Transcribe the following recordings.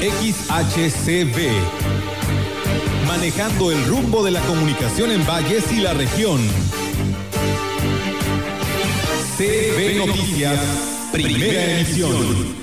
XHCB. Manejando el rumbo de la comunicación en Valles y la región. CB Noticias, primera emisión.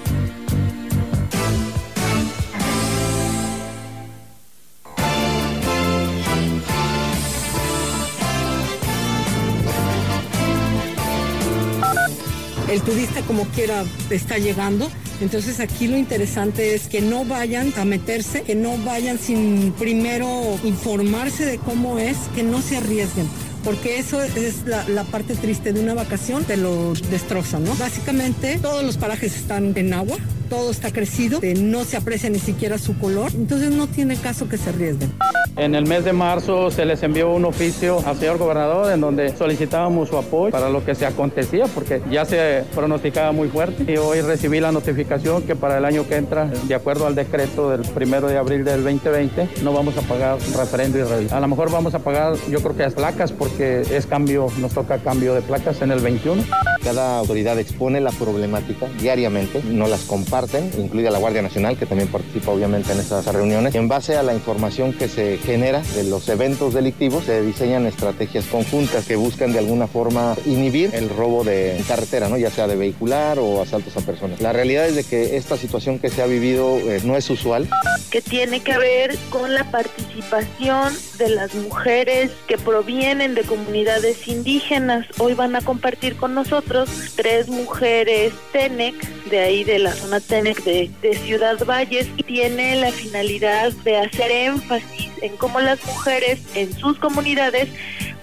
el turista como quiera está llegando. Entonces aquí lo interesante es que no vayan a meterse, que no vayan sin primero informarse de cómo es, que no se arriesguen porque eso es la, parte triste de una vacación, te lo destroza, ¿no? Básicamente todos los parajes están en agua, todo está crecido, eh, no se aprecia ni siquiera su color, entonces no tiene caso que se arriesguen. En el mes de marzo se les envió un oficio al señor gobernador en donde solicitábamos su apoyo para lo que se acontecía porque ya se pronosticaba muy fuerte y hoy recibí la notificación que para el año que entra, de acuerdo al decreto del primero de abril del 2020, no vamos a pagar referendo y revista. A lo mejor vamos a pagar yo creo que las placas porque es cambio, nos toca cambio de placas en el 21. Cada autoridad expone la problemática diariamente, no las comparten, incluida la Guardia Nacional que también participa obviamente en esas reuniones. En base a la información que se genera de los eventos delictivos, se diseñan estrategias conjuntas que buscan de alguna forma inhibir el robo de carretera, ¿no? ya sea de vehicular o asaltos a personas. La realidad es de que esta situación que se ha vivido eh, no es usual. Que tiene que ver con la participación de las mujeres que provienen de comunidades indígenas. Hoy van a compartir con nosotros tres mujeres TENEC, de ahí de la zona TENEC de, de Ciudad Valles, tiene la finalidad de hacer énfasis en cómo las mujeres en sus comunidades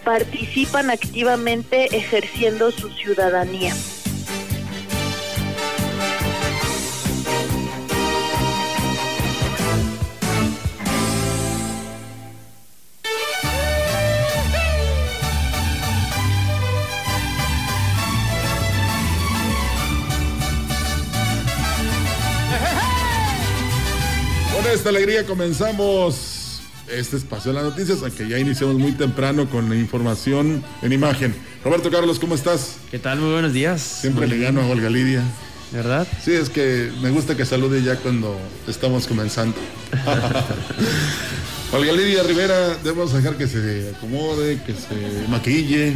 participan activamente ejerciendo su ciudadanía. Esta alegría comenzamos este espacio de las noticias, aunque ya iniciamos muy temprano con la información en imagen. Roberto Carlos, ¿cómo estás? ¿Qué tal? Muy buenos días. Siempre le gano a Olga Lidia. ¿Verdad? Sí, es que me gusta que salude ya cuando estamos comenzando. Olga Lidia Rivera, debemos dejar que se acomode, que se maquille,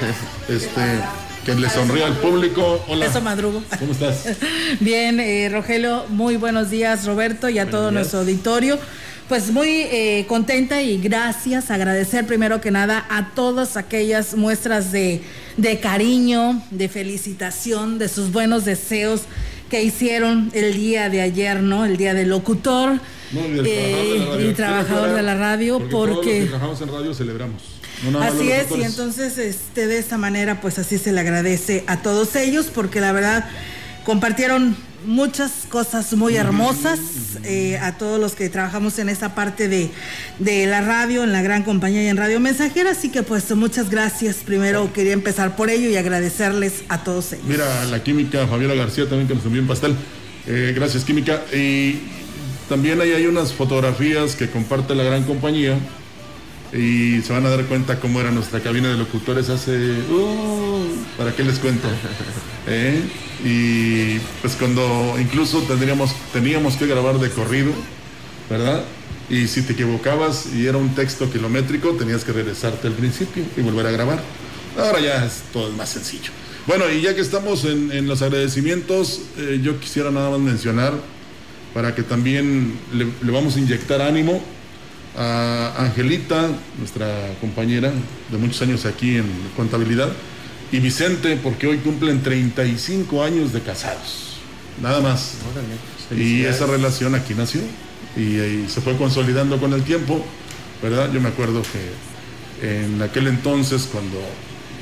este, que le sonría al público. Hola. Eso madrugo. ¿Cómo estás? Bien, eh, Rogelio, muy buenos días, Roberto, y a todo nuestro auditorio. Pues muy eh, contenta y gracias, agradecer primero que nada a todas aquellas muestras de, cariño, de felicitación, de sus buenos deseos que hicieron el día de ayer, ¿no? El día del locutor y, trabajador de la radio, porque, trabajamos en radio celebramos. Así es, y entonces este, de esta manera, pues así se le agradece a todos ellos, porque la verdad compartieron muchas cosas muy hermosas eh, a todos los que trabajamos en esa parte de, la radio, en la gran compañía y en Radio Mensajera. Así que pues muchas gracias. Primero quería empezar por ello y agradecerles a todos ellos. Mira, la química, Fabiola García también que nos envió un pastel. Eh, gracias, química. Y también ahí hay unas fotografías que comparte la gran compañía y se van a dar cuenta cómo era nuestra cabina de locutores hace... Uh, ¿Para qué les cuento? ¿Eh? Y pues cuando incluso tendríamos, teníamos que grabar de corrido, ¿verdad? Y si te equivocabas y era un texto kilométrico, tenías que regresarte al principio y volver a grabar. Ahora ya es todo más sencillo. Bueno, y ya que estamos en, los agradecimientos, eh, yo quisiera nada más mencionar, para que también le vamos a inyectar ánimo a Angelita, nuestra compañera de muchos años aquí en contabilidad, y Vicente, porque hoy cumplen 35 años de casados, nada más. y esa relación aquí nació y, se fue consolidando con el tiempo, ¿verdad? Yo me acuerdo que en aquel entonces, cuando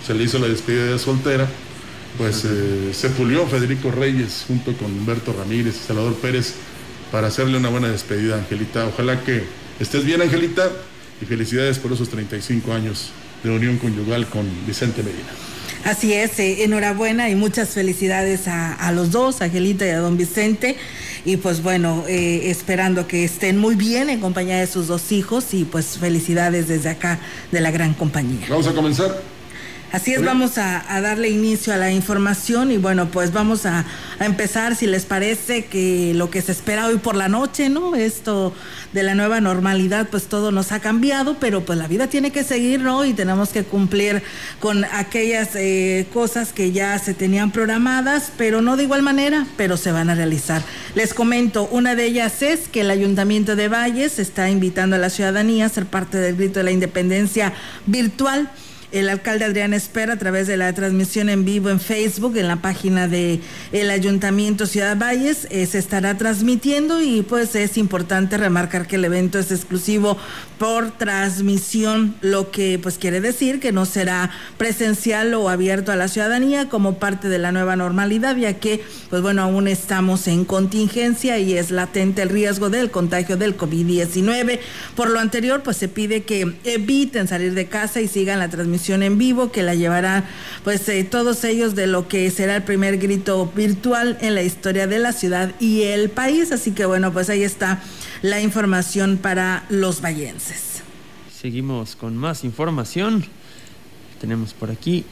se le hizo la despedida de soltera, pues eh, se pulió Federico Reyes junto con Humberto Ramírez y Salvador Pérez para hacerle una buena despedida a Angelita. Ojalá que estés bien, Angelita, y felicidades por esos 35 años de unión conyugal con Vicente Medina. Así es, eh, enhorabuena y muchas felicidades a, los dos, a Angelita y a don Vicente. Y pues bueno, eh, esperando que estén muy bien en compañía de sus dos hijos y pues felicidades desde acá de la gran compañía. Vamos a comenzar. Así es, vamos a, darle inicio a la información y bueno, pues vamos a, empezar, si les parece, que lo que se espera hoy por la noche, ¿no? Esto de la nueva normalidad, pues todo nos ha cambiado, pero pues la vida tiene que seguir, ¿no? Y tenemos que cumplir con aquellas eh, cosas que ya se tenían programadas, pero no de igual manera, pero se van a realizar. Les comento, una de ellas es que el Ayuntamiento de Valles está invitando a la ciudadanía a ser parte del grito de la independencia virtual. El alcalde Adrián Espera, a través de la transmisión en vivo en Facebook, en la página de el Ayuntamiento Ciudad Valles, eh, se estará transmitiendo y pues es importante remarcar que el evento es exclusivo por transmisión, lo que pues quiere decir que no será presencial o abierto a la ciudadanía como parte de la nueva normalidad, ya que pues bueno, aún estamos en contingencia y es latente el riesgo del contagio del COVID-19. Por lo anterior, pues se pide que eviten salir de casa y sigan la transmisión en vivo que la llevará pues eh, todos ellos de lo que será el primer grito virtual en la historia de la ciudad y el país. Así que bueno, pues ahí está la información para los vallenses. Seguimos con más información. Tenemos por aquí.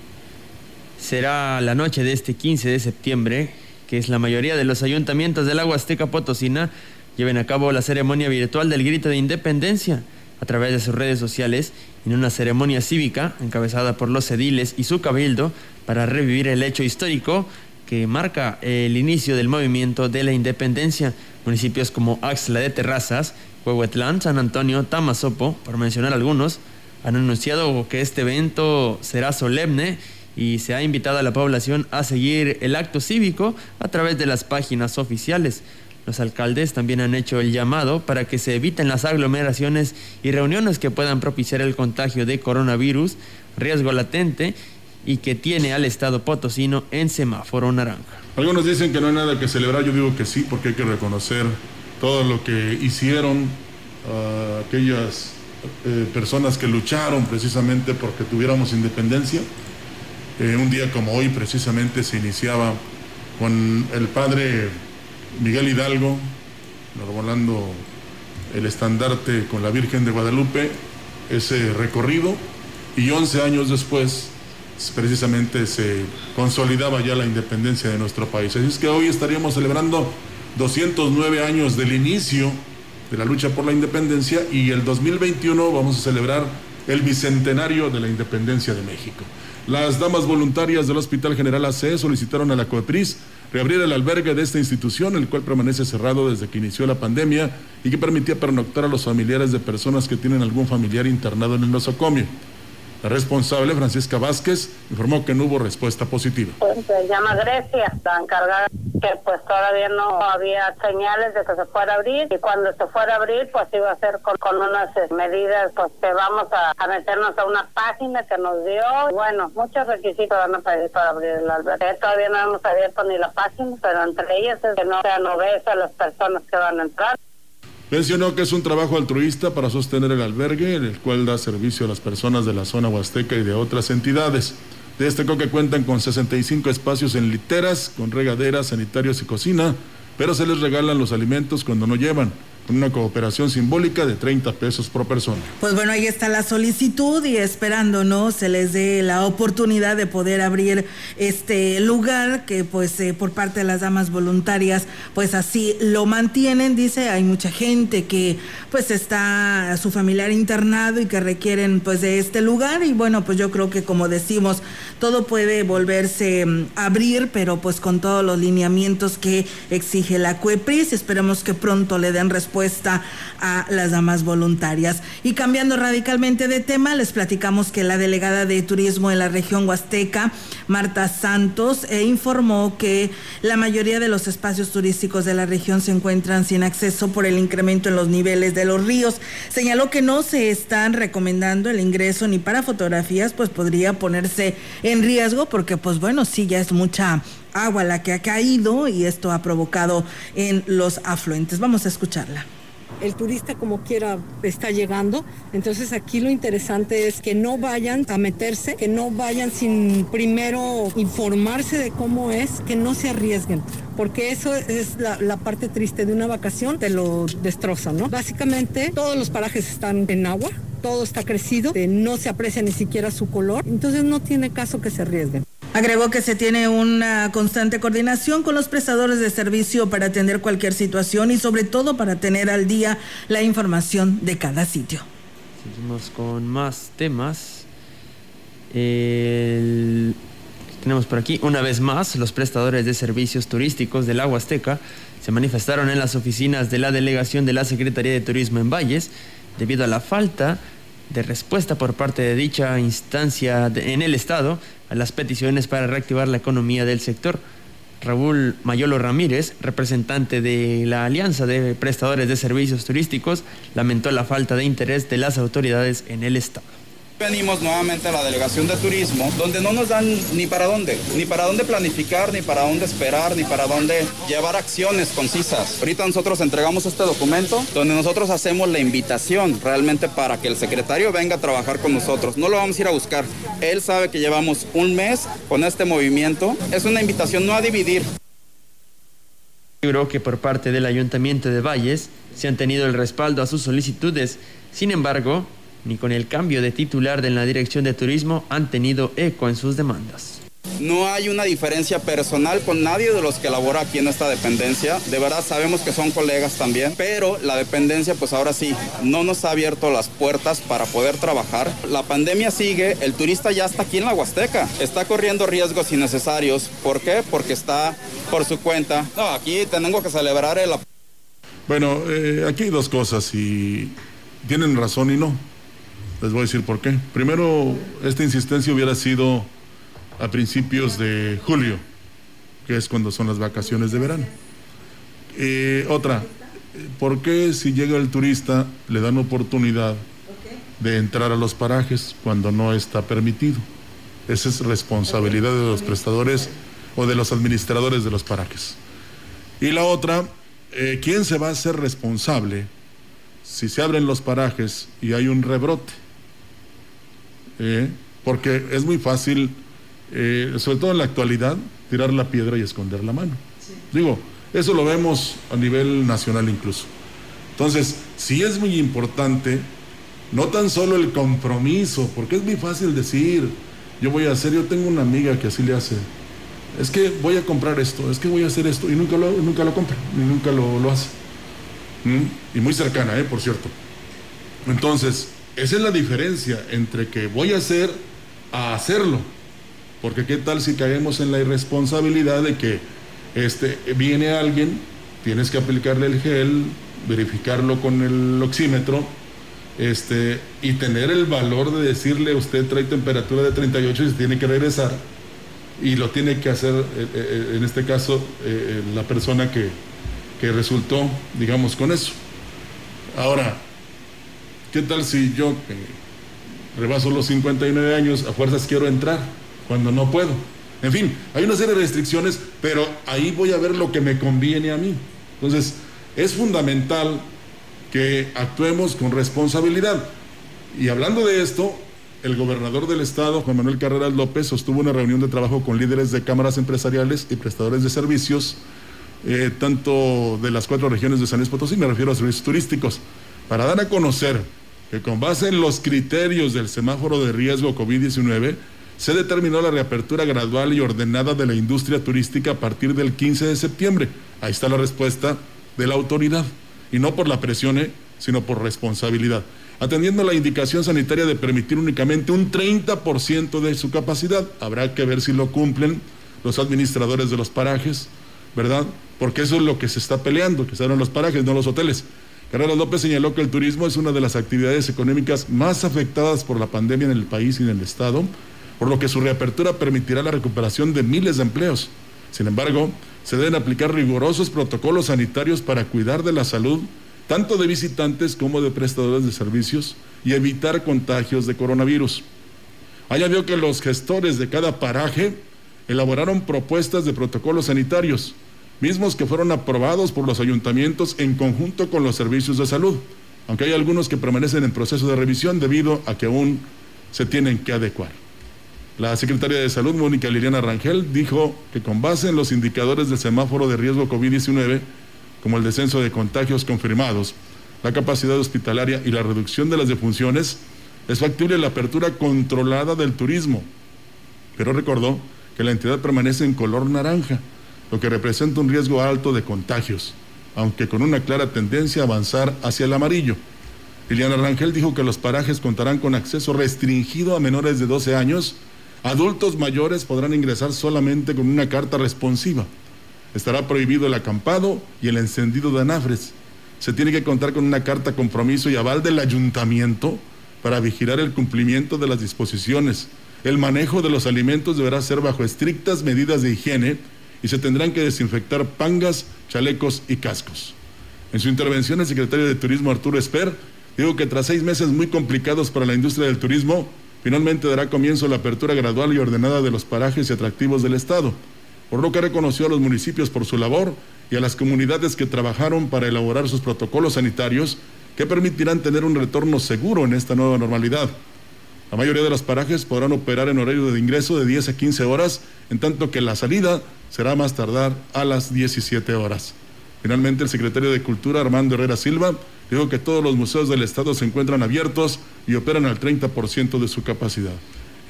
Será la noche de este 15 de septiembre que es la mayoría de los ayuntamientos del agua azteca potosina lleven a cabo la ceremonia virtual del grito de independencia a través de sus redes sociales en una ceremonia cívica encabezada por los ediles y su cabildo para revivir el hecho histórico que marca el inicio del movimiento de la independencia. Municipios como Axla de Terrazas, Huehuetlán, San Antonio, Tamazopo, por mencionar algunos, han anunciado que este evento será solemne y se ha invitado a la población a seguir el acto cívico a través de las páginas oficiales. Los alcaldes también han hecho el llamado para que se eviten las aglomeraciones y reuniones que puedan propiciar el contagio de coronavirus, riesgo latente y que tiene al Estado potosino en semáforo naranja. Algunos dicen que no hay nada que celebrar, yo digo que sí, porque hay que reconocer todo lo que hicieron ah, aquellas eh, personas que lucharon precisamente porque tuviéramos independencia. Eh, un día como hoy precisamente se iniciaba con el padre Miguel Hidalgo, volando el estandarte con la Virgen de Guadalupe, ese recorrido, y 11 años después precisamente se consolidaba ya la independencia de nuestro país. Así es que hoy estaríamos celebrando 209 años del inicio de la lucha por la independencia y el 2021 vamos a celebrar el bicentenario de la independencia de México. Las damas voluntarias del Hospital General AC solicitaron a la COEPRIS reabrir el albergue de esta institución, el cual permanece cerrado desde que inició la pandemia y que permitía pernoctar a los familiares de personas que tienen algún familiar internado en el nosocomio. La responsable, Francisca Vázquez, informó que no hubo respuesta positiva. Pues, se llama Grecia, está encargada que pues todavía no había señales de que se fuera a abrir y cuando se fuera a abrir pues iba a ser con, unas eh, medidas pues que vamos a, meternos a una página que nos dio. Bueno, muchos requisitos van a pedir para abrir el albergue. Todavía no hemos abierto ni la página, pero entre ellas es que no sean obesas las personas que van a entrar. Mencionó que es un trabajo altruista para sostener el albergue, en el cual da servicio a las personas de la zona huasteca y de otras entidades. Destacó que cuentan con 65 espacios en literas, con regaderas, sanitarios y cocina, pero se les regalan los alimentos cuando no llevan una cooperación simbólica de 30 pesos por persona. Pues bueno, ahí está la solicitud y esperando, ¿no? Se les dé la oportunidad de poder abrir este lugar que pues eh, por parte de las damas voluntarias pues así lo mantienen, dice, hay mucha gente que pues está su familiar internado y que requieren pues de este lugar y bueno, pues yo creo que como decimos, todo puede volverse mm, a abrir, pero pues con todos los lineamientos que exige la CUEPRIS, esperemos que pronto le den respuesta a las damas voluntarias. Y cambiando radicalmente de tema, les platicamos que la delegada de turismo de la región Huasteca, Marta Santos, eh, informó que la mayoría de los espacios turísticos de la región se encuentran sin acceso por el incremento en los niveles de los ríos. Señaló que no se están recomendando el ingreso ni para fotografías, pues podría ponerse en riesgo porque pues bueno, sí ya es mucha agua la que ha caído y esto ha provocado en los afluentes. Vamos a escucharla el turista como quiera está llegando. Entonces aquí lo interesante es que no vayan a meterse, que no vayan sin primero informarse de cómo es, que no se arriesguen, porque eso es la, parte triste de una vacación, te lo destroza, ¿no? Básicamente todos los parajes están en agua, todo está crecido, no se aprecia ni siquiera su color, entonces no tiene caso que se arriesguen. Agregó que se tiene una constante coordinación con los prestadores de servicio para atender cualquier situación y sobre todo para tener al día la información de cada sitio. Seguimos con más temas. Tenemos por aquí, una vez más, los prestadores de servicios turísticos del Agua Azteca se manifestaron en las oficinas de la delegación de la Secretaría de Turismo en Valles debido a la falta de respuesta por parte de dicha instancia en el Estado a las peticiones para reactivar la economía del sector. Raúl Mayolo Ramírez, representante de la Alianza de Prestadores de Servicios Turísticos, lamentó la falta de interés de las autoridades en el Estado. Venimos nuevamente a la delegación de turismo, donde no nos dan ni para dónde, ni para dónde planificar, ni para dónde esperar, ni para dónde llevar acciones concisas. Ahorita nosotros entregamos este documento donde nosotros hacemos la invitación realmente para que el secretario venga a trabajar con nosotros. No lo vamos a ir a buscar. Él sabe que llevamos un mes con este movimiento. Es una invitación no a dividir. Creo que por parte del Ayuntamiento de Valles se han tenido el respaldo a sus solicitudes. Sin embargo, ni con el cambio de titular de la Dirección de Turismo han tenido eco en sus demandas. No hay una diferencia personal con nadie de los que labora aquí en esta dependencia. De verdad sabemos que son colegas también, pero la dependencia pues ahora sí no nos ha abierto las puertas para poder trabajar. La pandemia sigue, el turista ya está aquí en la Huasteca, está corriendo riesgos innecesarios. ¿Por qué? Porque está por su cuenta. No, aquí tenemos que celebrar el... Bueno, eh, aquí hay dos cosas y tienen razón y no. Les voy a decir por qué. Primero, esta insistencia hubiera sido a principios de julio, que es cuando son las vacaciones de verano. Eh, otra, ¿por qué si llega el turista le dan oportunidad de entrar a los parajes cuando no está permitido? Esa es responsabilidad de los prestadores o de los administradores de los parajes. Y la otra, eh, ¿quién se va a hacer responsable si se abren los parajes y hay un rebrote? Eh, porque es muy fácil, eh, sobre todo en la actualidad, tirar la piedra y esconder la mano. Digo, eso lo vemos a nivel nacional incluso. Entonces, sí es muy importante, no tan solo el compromiso, porque es muy fácil decir, yo voy a hacer, yo tengo una amiga que así le hace, es que voy a comprar esto, es que voy a hacer esto, y nunca lo, nunca lo compra, y nunca lo, hace. ¿Mm? Y muy cercana, ¿eh? por cierto. Entonces, esa es la diferencia entre que voy a hacer a hacerlo. Porque qué tal si caemos en la irresponsabilidad de que este, viene alguien, tienes que aplicarle el gel, verificarlo con el oxímetro, este, y tener el valor de decirle usted trae temperatura de 38 y se tiene que regresar. Y lo tiene que hacer, eh, eh, en este caso, eh, la persona que, que resultó, digamos, con eso. Ahora, ¿Qué tal si yo, rebaso los 59 años, a fuerzas quiero entrar cuando no puedo? En fin, hay una serie de restricciones, pero ahí voy a ver lo que me conviene a mí. Entonces, es fundamental que actuemos con responsabilidad. Y hablando de esto, el gobernador del estado, Juan Manuel Carreras López, sostuvo una reunión de trabajo con líderes de cámaras empresariales y prestadores de servicios, eh, tanto de las cuatro regiones de San Luis Potosí, me refiero a servicios turísticos, para dar a conocer que con base en los criterios del semáforo de riesgo COVID-19, se determinó la reapertura gradual y ordenada de la industria turística a partir del 15 de septiembre. Ahí está la respuesta de la autoridad. Y no por la presión, ¿eh? sino por responsabilidad. Atendiendo la indicación sanitaria de permitir únicamente un 30% de su capacidad, habrá que ver si lo cumplen los administradores de los parajes, ¿verdad? Porque eso es lo que se está peleando, que se abran los parajes, no los hoteles. Carrera López señaló que el turismo es una de las actividades económicas más afectadas por la pandemia en el país y en el Estado, por lo que su reapertura permitirá la recuperación de miles de empleos. Sin embargo, se deben aplicar rigurosos protocolos sanitarios para cuidar de la salud tanto de visitantes como de prestadores de servicios y evitar contagios de coronavirus. Añadió que los gestores de cada paraje elaboraron propuestas de protocolos sanitarios, mismos que fueron aprobados por los ayuntamientos en conjunto con los servicios de salud, aunque hay algunos que permanecen en proceso de revisión debido a que aún se tienen que adecuar. La secretaria de Salud, Mónica Liliana Rangel, dijo que con base en los indicadores del semáforo de riesgo COVID-19, como el descenso de contagios confirmados, la capacidad hospitalaria y la reducción de las defunciones, es factible la apertura controlada del turismo. Pero recordó que la entidad permanece en color naranja, lo que representa un riesgo alto de contagios, aunque con una clara tendencia a avanzar hacia el amarillo. Liliana Rangel dijo que los parajes contarán con acceso restringido a menores de 12 años Adultos mayores podrán ingresar solamente con una carta responsiva. Estará prohibido el acampado y el encendido de anafres. Se tiene que contar con una carta compromiso y aval del ayuntamiento para vigilar el cumplimiento de las disposiciones. El manejo de los alimentos deberá ser bajo estrictas medidas de higiene y se tendrán que desinfectar pangas, chalecos y cascos. En su intervención, el secretario de Turismo Arturo Esper dijo que tras seis meses muy complicados para la industria del turismo, Finalmente dará comienzo la apertura gradual y ordenada de los parajes y atractivos del Estado, por lo que reconoció a los municipios por su labor y a las comunidades que trabajaron para elaborar sus protocolos sanitarios que permitirán tener un retorno seguro en esta nueva normalidad. La mayoría de los parajes podrán operar en horario de ingreso de 10 a 15 horas, en tanto que la salida será más tardar a las 17 horas. Finalmente, el secretario de Cultura, Armando Herrera Silva, dijo que todos los museos del Estado se encuentran abiertos y operan al 30% de su capacidad.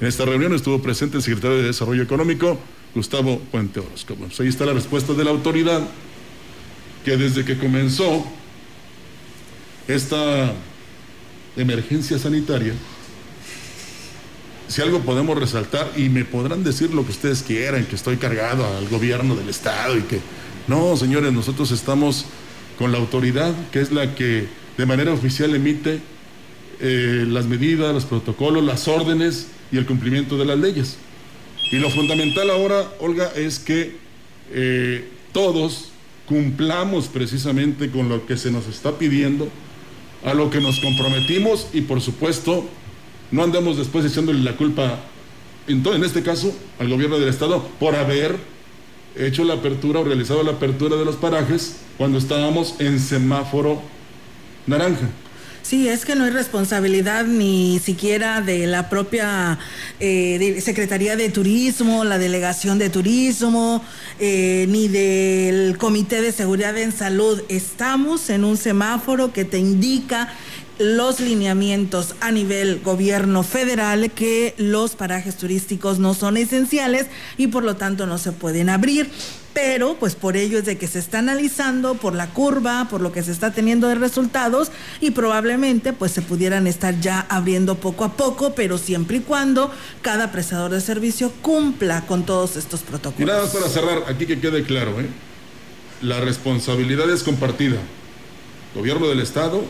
En esta reunión estuvo presente el secretario de Desarrollo Económico, Gustavo Puente Orozco. Pues ahí está la respuesta de la autoridad, que desde que comenzó esta emergencia sanitaria, si algo podemos resaltar, y me podrán decir lo que ustedes quieran, que estoy cargado al gobierno del Estado y que no, señores, nosotros estamos con la autoridad, que es la que de manera oficial emite eh, las medidas, los protocolos, las órdenes y el cumplimiento de las leyes. Y lo fundamental ahora, Olga, es que eh, todos cumplamos precisamente con lo que se nos está pidiendo, a lo que nos comprometimos y por supuesto no andemos después echándole la culpa, en este caso, al gobierno del Estado por haber hecho la apertura o realizado la apertura de los parajes cuando estábamos en semáforo naranja. Sí, es que no hay responsabilidad ni siquiera de la propia eh, Secretaría de Turismo, la Delegación de Turismo, eh, ni del Comité de Seguridad en Salud. Estamos en un semáforo que te indica los lineamientos a nivel gobierno federal que los parajes turísticos no son esenciales y por lo tanto no se pueden abrir pero pues por ello es de que se está analizando por la curva, por lo que se está teniendo de resultados y probablemente pues se pudieran estar ya abriendo poco a poco, pero siempre y cuando cada prestador de servicio cumpla con todos estos protocolos. Y nada para cerrar, aquí que quede claro, ¿eh? la responsabilidad es compartida. Gobierno del Estado,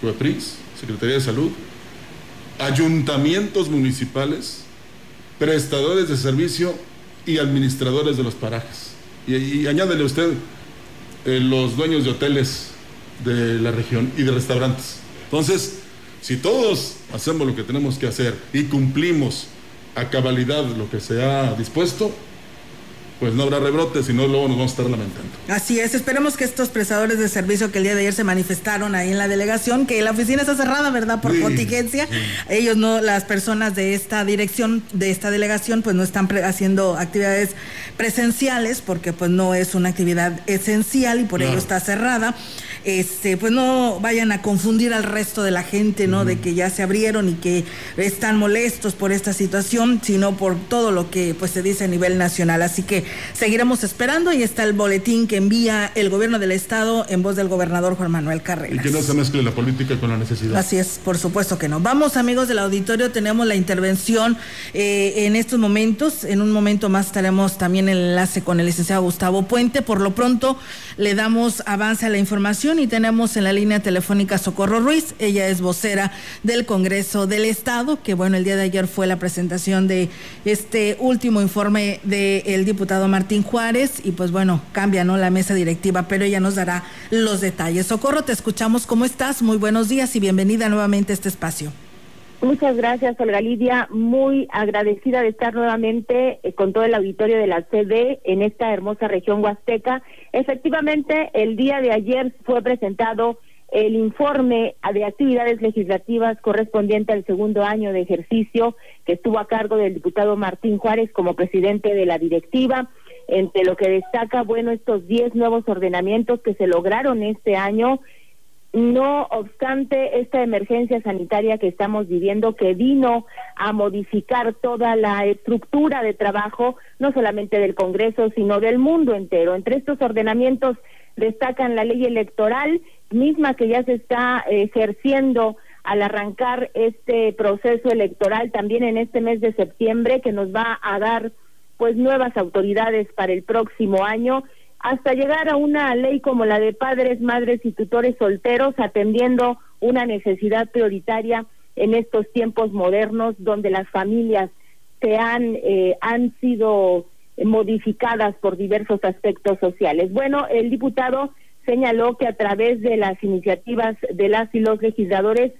COEPRIS, Secretaría de Salud, ayuntamientos municipales, prestadores de servicio y administradores de los parajes. Y, añádele usted eh, los dueños de hoteles de la región y de restaurantes. Entonces, si todos hacemos lo que tenemos que hacer y cumplimos a cabalidad lo que se ha dispuesto, pues no habrá rebrotes, sino luego nos vamos a estar lamentando. Así es, esperemos que estos prestadores de servicio que el día de ayer se manifestaron ahí en la delegación, que la oficina está cerrada, ¿verdad? Por contingencia. Ellos no, las personas de esta dirección, de esta delegación, pues no están haciendo actividades presenciales porque pues no es una actividad esencial y por ello está cerrada este, pues no vayan a confundir al resto de la gente, ¿no? De que ya se abrieron y que están molestos por esta situación, sino por todo lo que pues se dice a nivel nacional. Así que seguiremos esperando. y está el boletín que envía el gobierno del estado en voz del gobernador Juan Manuel Carreras. Y que no se mezcle la política con la necesidad. Así es, por supuesto que no. Vamos amigos del auditorio, tenemos la intervención eh, en estos momentos. En un momento más estaremos también en el enlace con el licenciado Gustavo Puente. Por lo pronto le damos avance a la información y tenemos en la línea telefónica Socorro Ruiz. Ella es vocera del Congreso del Estado, que bueno, el día de ayer fue la presentación de este último informe del diputado Martín Juárez y pues bueno, cambia ¿no? la mesa directiva, pero ella nos dará los detalles. Socorro, te escuchamos. ¿Cómo estás? Muy buenos días y bienvenida nuevamente a este espacio. Muchas gracias, Olga Lidia. Muy agradecida de estar nuevamente eh, con todo el auditorio de la CD en esta hermosa región huasteca. Efectivamente, el día de ayer fue presentado el informe de actividades legislativas correspondiente al segundo año de ejercicio que estuvo a cargo del diputado Martín Juárez como presidente de la directiva. Entre lo que destaca, bueno, estos 10 nuevos ordenamientos que se lograron este año no obstante esta emergencia sanitaria que estamos viviendo, que vino a modificar toda la estructura de trabajo, no solamente del Congreso, sino del mundo entero. Entre estos ordenamientos destacan la ley electoral, misma que ya se está ejerciendo al arrancar este proceso electoral también en este mes de septiembre, que nos va a dar pues nuevas autoridades para el próximo año hasta llegar a una ley como la de padres, madres y tutores solteros, atendiendo una necesidad prioritaria en estos tiempos modernos donde las familias se han, eh, han sido modificadas por diversos aspectos sociales. Bueno, el diputado señaló que a través de las iniciativas de las y los legisladores,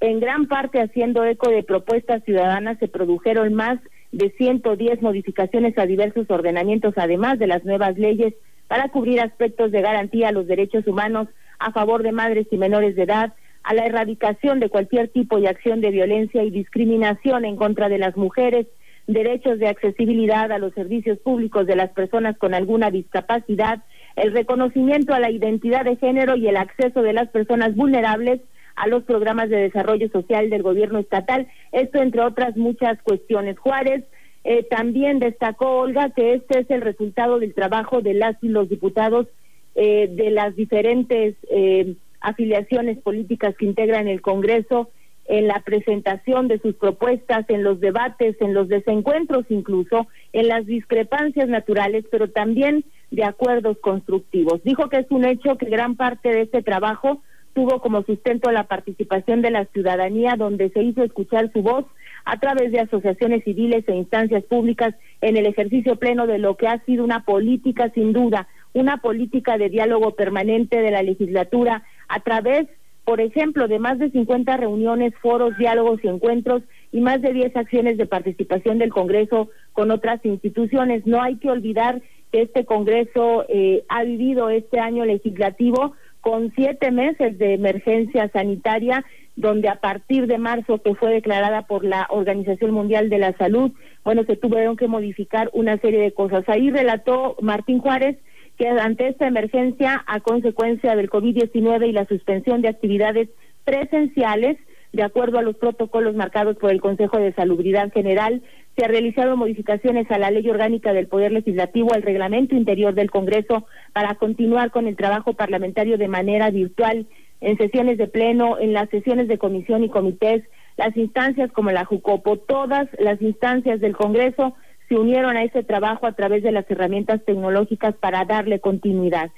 en gran parte haciendo eco de propuestas ciudadanas, se produjeron más de 110 modificaciones a diversos ordenamientos, además de las nuevas leyes para cubrir aspectos de garantía a los derechos humanos a favor de madres y menores de edad, a la erradicación de cualquier tipo de acción de violencia y discriminación en contra de las mujeres, derechos de accesibilidad a los servicios públicos de las personas con alguna discapacidad, el reconocimiento a la identidad de género y el acceso de las personas vulnerables a los programas de desarrollo social del gobierno estatal, esto entre otras muchas cuestiones. Juárez eh, también destacó Olga que este es el resultado del trabajo de las y los diputados eh, de las diferentes eh, afiliaciones políticas que integran el Congreso en la presentación de sus propuestas, en los debates, en los desencuentros incluso, en las discrepancias naturales, pero también de acuerdos constructivos. Dijo que es un hecho que gran parte de este trabajo tuvo como sustento la participación de la ciudadanía, donde se hizo escuchar su voz a través de asociaciones civiles e instancias públicas en el ejercicio pleno de lo que ha sido una política sin duda, una política de diálogo permanente de la legislatura a través, por ejemplo, de más de 50 reuniones, foros, diálogos y encuentros y más de 10 acciones de participación del Congreso con otras instituciones. No hay que olvidar que este Congreso eh, ha vivido este año legislativo con siete meses de emergencia sanitaria donde a partir de marzo, que fue declarada por la Organización Mundial de la Salud, bueno, se tuvieron que modificar una serie de cosas. Ahí relató Martín Juárez que ante esta emergencia, a consecuencia del COVID-19 y la suspensión de actividades presenciales, de acuerdo a los protocolos marcados por el Consejo de Salubridad General, se han realizado modificaciones a la ley orgánica del Poder Legislativo, al reglamento interior del Congreso, para continuar con el trabajo parlamentario de manera virtual en sesiones de pleno, en las sesiones de comisión y comités, las instancias como la JUCOPO, todas las instancias del Congreso se unieron a ese trabajo a través de las herramientas tecnológicas para darle continuidad.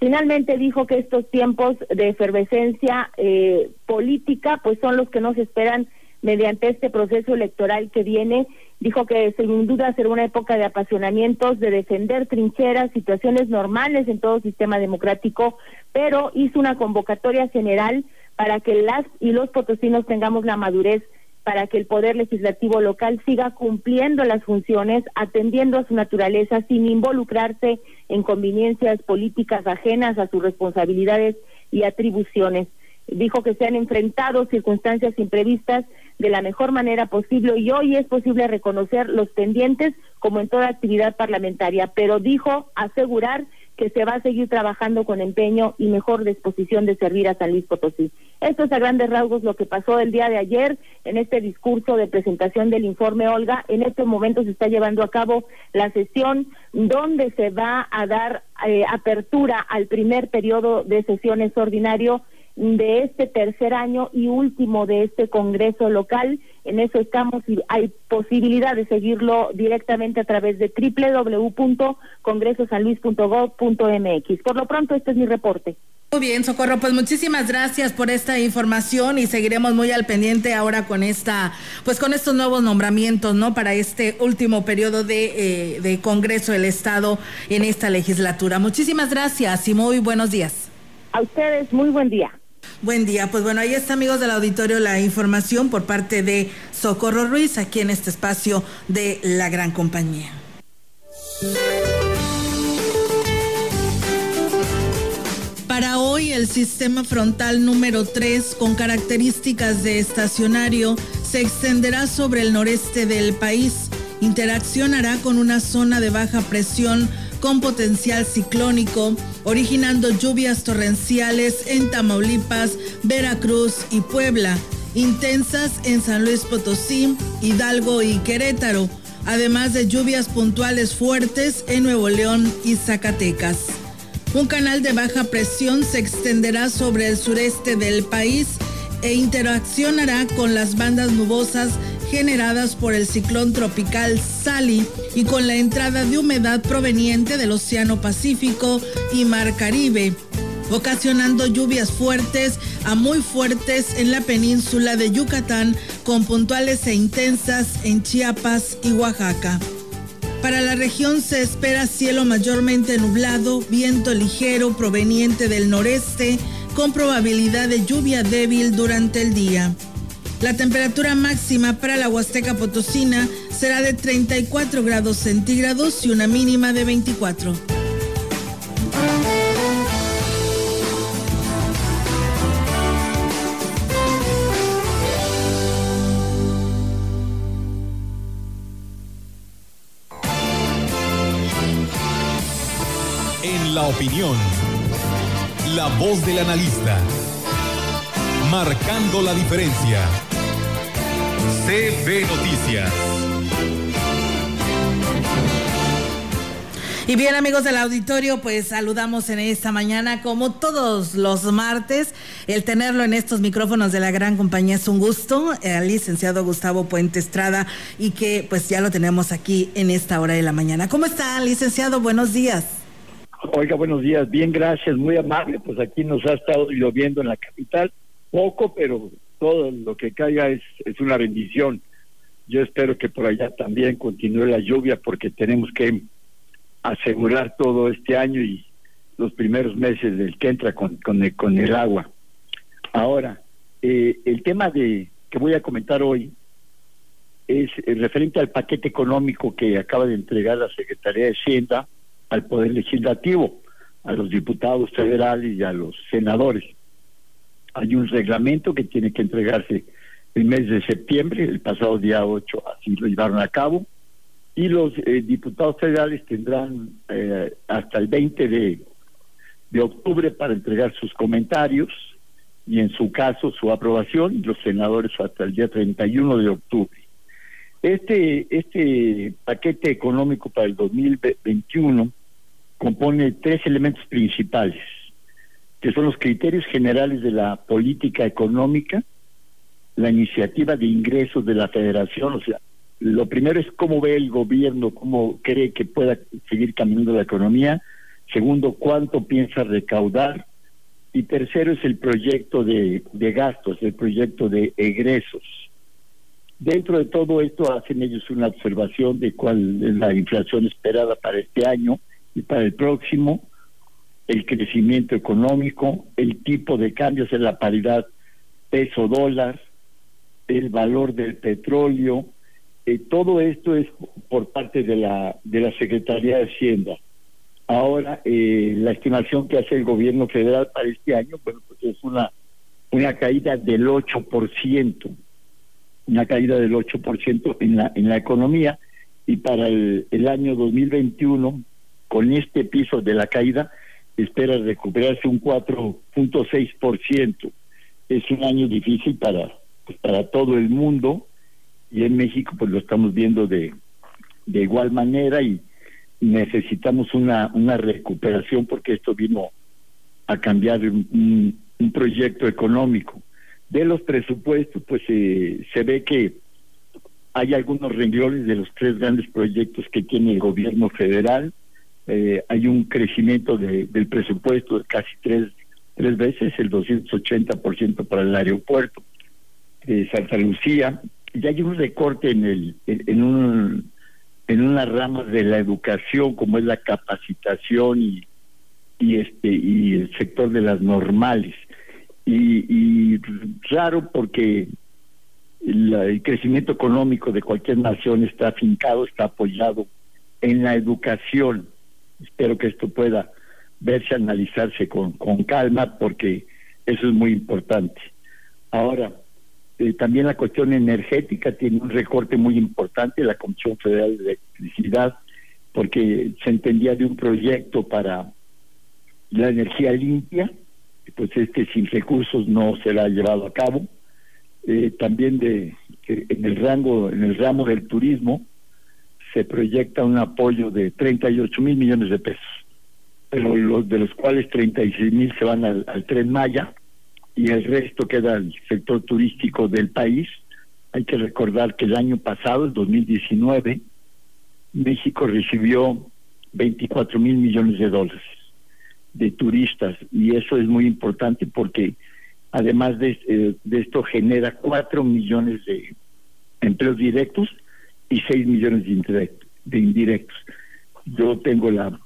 Finalmente dijo que estos tiempos de efervescencia eh, política pues son los que nos esperan mediante este proceso electoral que viene. Dijo que sin duda será una época de apasionamientos, de defender trincheras, situaciones normales en todo sistema democrático, pero hizo una convocatoria general para que las y los potosinos tengamos la madurez para que el poder legislativo local siga cumpliendo las funciones, atendiendo a su naturaleza sin involucrarse en conveniencias políticas ajenas a sus responsabilidades y atribuciones. Dijo que se han enfrentado circunstancias imprevistas de la mejor manera posible y hoy es posible reconocer los pendientes como en toda actividad parlamentaria, pero dijo asegurar que se va a seguir trabajando con empeño y mejor disposición de servir a San Luis Potosí. Esto es a grandes rasgos lo que pasó el día de ayer en este discurso de presentación del informe Olga. En este momento se está llevando a cabo la sesión donde se va a dar eh, apertura al primer periodo de sesiones ordinario de este tercer año y último de este Congreso local. En eso estamos y hay posibilidad de seguirlo directamente a través de www.congresosanluis.gov.mx. Por lo pronto, este es mi reporte. Muy bien, Socorro, pues muchísimas gracias por esta información y seguiremos muy al pendiente ahora con esta, pues con estos nuevos nombramientos, ¿no? Para este último periodo de, eh, de Congreso del Estado en esta legislatura. Muchísimas gracias y muy buenos días. A ustedes, muy buen día. Buen día, pues bueno, ahí está amigos del auditorio la información por parte de Socorro Ruiz aquí en este espacio de la gran compañía. Para hoy el sistema frontal número 3 con características de estacionario se extenderá sobre el noreste del país. Interaccionará con una zona de baja presión con potencial ciclónico, originando lluvias torrenciales en Tamaulipas, Veracruz y Puebla, intensas en San Luis Potosí, Hidalgo y Querétaro, además de lluvias puntuales fuertes en Nuevo León y Zacatecas. Un canal de baja presión se extenderá sobre el sureste del país e interaccionará con las bandas nubosas generadas por el ciclón tropical Sally y con la entrada de humedad proveniente del Océano Pacífico y Mar Caribe, ocasionando lluvias fuertes a muy fuertes en la península de Yucatán con puntuales e intensas en Chiapas y Oaxaca. Para la región se espera cielo mayormente nublado, viento ligero proveniente del noreste, con probabilidad de lluvia débil durante el día. La temperatura máxima para la Huasteca Potosina será de 34 grados centígrados y una mínima de 24. En la opinión, la voz del analista, marcando la diferencia. CB Noticias. Y bien amigos del auditorio, pues saludamos en esta mañana como todos los martes. El tenerlo en estos micrófonos de la gran compañía es un gusto, al licenciado Gustavo Puente Estrada y que pues ya lo tenemos aquí en esta hora de la mañana. ¿Cómo está, licenciado? Buenos días. Oiga, buenos días, bien, gracias, muy amable. Pues aquí nos ha estado lloviendo en la capital, poco, pero todo lo que caiga es, es una bendición. Yo espero que por allá también continúe la lluvia porque tenemos que asegurar todo este año y los primeros meses del que entra con, con, el, con el agua. Ahora, eh, el tema de que voy a comentar hoy es eh, referente al paquete económico que acaba de entregar la Secretaría de Hacienda al Poder Legislativo, a los diputados federales y a los senadores. Hay un reglamento que tiene que entregarse el mes de septiembre, el pasado día 8 así lo llevaron a cabo, y los eh, diputados federales tendrán eh, hasta el 20 de, de octubre para entregar sus comentarios y en su caso su aprobación, y los senadores hasta el día 31 de octubre. Este, este paquete económico para el 2021 compone tres elementos principales, que son los criterios generales de la política económica, la iniciativa de ingresos de la federación, o sea, lo primero es cómo ve el gobierno, cómo cree que pueda seguir caminando la economía, segundo, cuánto piensa recaudar, y tercero es el proyecto de, gastos, el proyecto de egresos. Dentro de todo esto hacen ellos una observación de cuál es la inflación esperada para este año, y para el próximo, el crecimiento económico, el tipo de cambios en la paridad peso-dólar, el valor del petróleo, eh, todo esto es por parte de la, de la Secretaría de Hacienda. Ahora, eh, la estimación que hace el gobierno federal para este año, bueno, pues es una, una caída del 8%, una caída del 8% en la, en la economía, y para el, el año 2021 con este piso de la caída espera recuperarse un 4.6%. Es un año difícil para, pues, para todo el mundo y en México pues lo estamos viendo de, de igual manera y necesitamos una, una recuperación porque esto vino a cambiar un, un proyecto económico. De los presupuestos pues eh, se ve que hay algunos renglones de los tres grandes proyectos que tiene el gobierno federal, eh, hay un crecimiento del presupuesto de casi 3 tres veces, el 280% para el aeropuerto de Santa Lucía. Y hay un recorte en, el, en, un, en una rama de la educación como es la capacitación y, y, este, y el sector de las normales. Y, y raro porque el crecimiento económico de cualquier nación está afincado, está apoyado en la educación. Espero que esto pueda verse, analizarse con, con calma, porque eso es muy importante. Ahora, eh, también la cuestión energética tiene un recorte muy importante, la Comisión Federal de Electricidad, porque se entendía de un proyecto para la energía limpia, pues este sin recursos no será llevado a cabo. Eh, también de que en el rango, en el ramo del turismo, se proyecta un apoyo de 38 mil millones de pesos, pero los de los cuales 36 mil se van al, tren Maya y el resto queda al sector turístico del país. Hay que recordar que el año pasado, el 2019, México recibió 24 mil millones de dólares de turistas y eso es muy importante porque además de, eh, de esto genera 4 millones de empleos directos y 6 millones de, indirectos. Yo tengo la,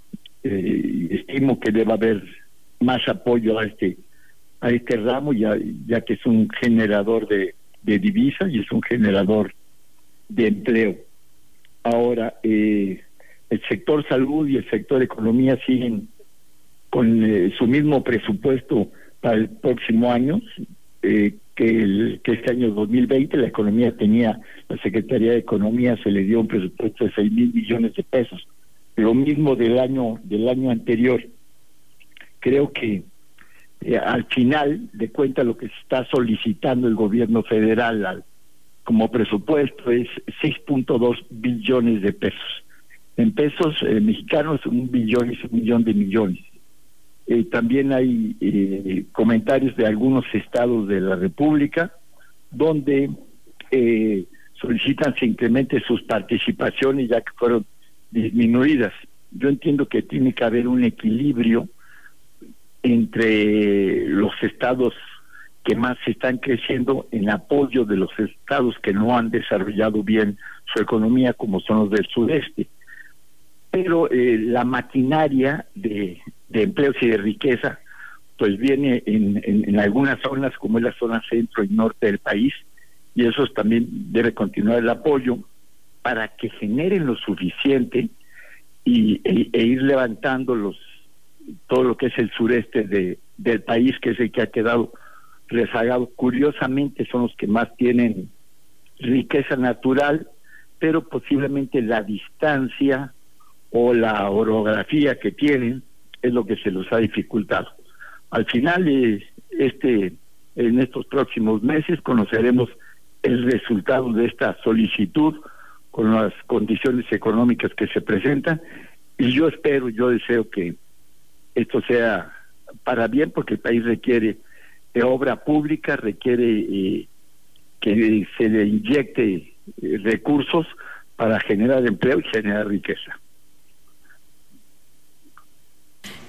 eh, estimo que debe haber más apoyo a este a este ramo ya, ya que es un generador de, de divisas y es un generador de empleo. Ahora, eh, el sector salud y el sector economía siguen con eh, su mismo presupuesto para el próximo año, eh, que, el, que este año 2020 la economía tenía, la Secretaría de Economía se le dio un presupuesto de 6 mil millones de pesos, lo mismo del año, del año anterior. Creo que eh, al final de cuenta lo que se está solicitando el gobierno federal como presupuesto es 6.2 billones de pesos. En pesos eh, mexicanos, un billón y un millón de millones. Eh, también hay comentarios de algunos estados de la República donde solicitan se incremente sus participaciones ya que fueron disminuidas. Yo entiendo que tiene que haber un equilibrio entre los estados que más están creciendo en apoyo de los estados que no han desarrollado bien su economía como son los del sudeste. Pero eh, la maquinaria de, de, empleos y de riqueza pues viene en, en, algunas zonas como es la zona centro y norte del país y eso también debe continuar el apoyo para que generen lo suficiente y, e, e ir levantando los todo lo que es el sureste de, del país, que es el que ha quedado rezagado. Curiosamente son los que más tienen riqueza natural, pero posiblemente la distancia o la orografía que tienen es lo que se los ha dificultado. Al final, este, en estos próximos meses conoceremos el resultado de esta solicitud con las condiciones económicas que se presentan y yo espero, yo deseo que esto sea para bien, porque el país requiere de obra pública, requiere eh, que se le inyecte eh, recursos para generar empleo y generar riqueza.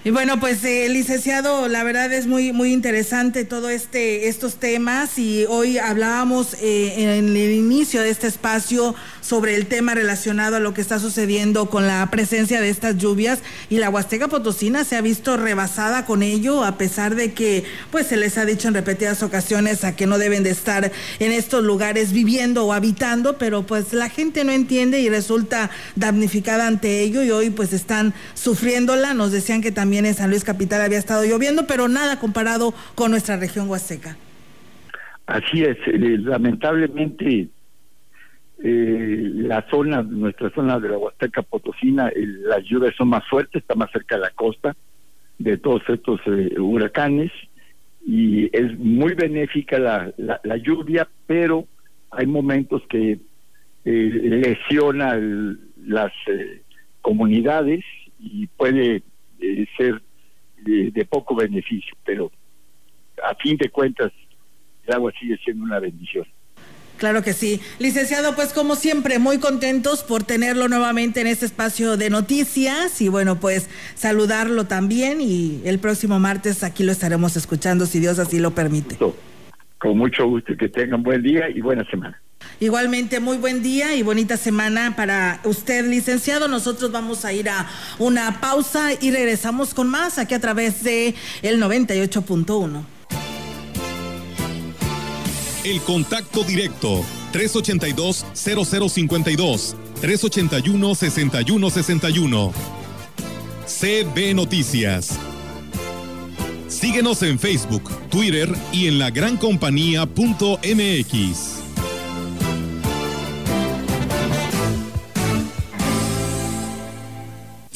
Y bueno, pues eh, licenciado, la verdad es muy muy interesante todo este estos temas y hoy hablábamos eh, en el inicio de este espacio sobre el tema relacionado a lo que está sucediendo con la presencia de estas lluvias y la Huasteca Potosina se ha visto rebasada con ello a pesar de que pues se les ha dicho en repetidas ocasiones a que no deben de estar en estos lugares viviendo o habitando, pero pues la gente no entiende y resulta damnificada ante ello y hoy pues están sufriéndola. Nos decían que también también en San Luis Capital había estado lloviendo, pero nada comparado con nuestra región huasteca. Así es, eh, lamentablemente eh, la zona, nuestra zona de la Huasteca Potosina, las lluvias son más fuertes, está más cerca de la costa de todos estos eh, huracanes y es muy benéfica la, lluvia, pero hay momentos que lesiona las comunidades y puede eh, ser de, poco beneficio, pero a fin de cuentas el agua sigue siendo una bendición. Claro que sí. Licenciado, pues como siempre, muy contentos por tenerlo nuevamente en este espacio de noticias y bueno, pues saludarlo también y el próximo martes aquí lo estaremos escuchando si Dios así lo permite. Con mucho gusto, que tengan buen día y buena semana. Igualmente, muy buen día y bonita semana para usted, licenciado. Nosotros vamos a ir a una pausa y regresamos con más aquí a través de el 98.1. El contacto directo 382-0052, 381-6161. CB Noticias. Síguenos en Facebook, Twitter y en la lagrancompañía.mx.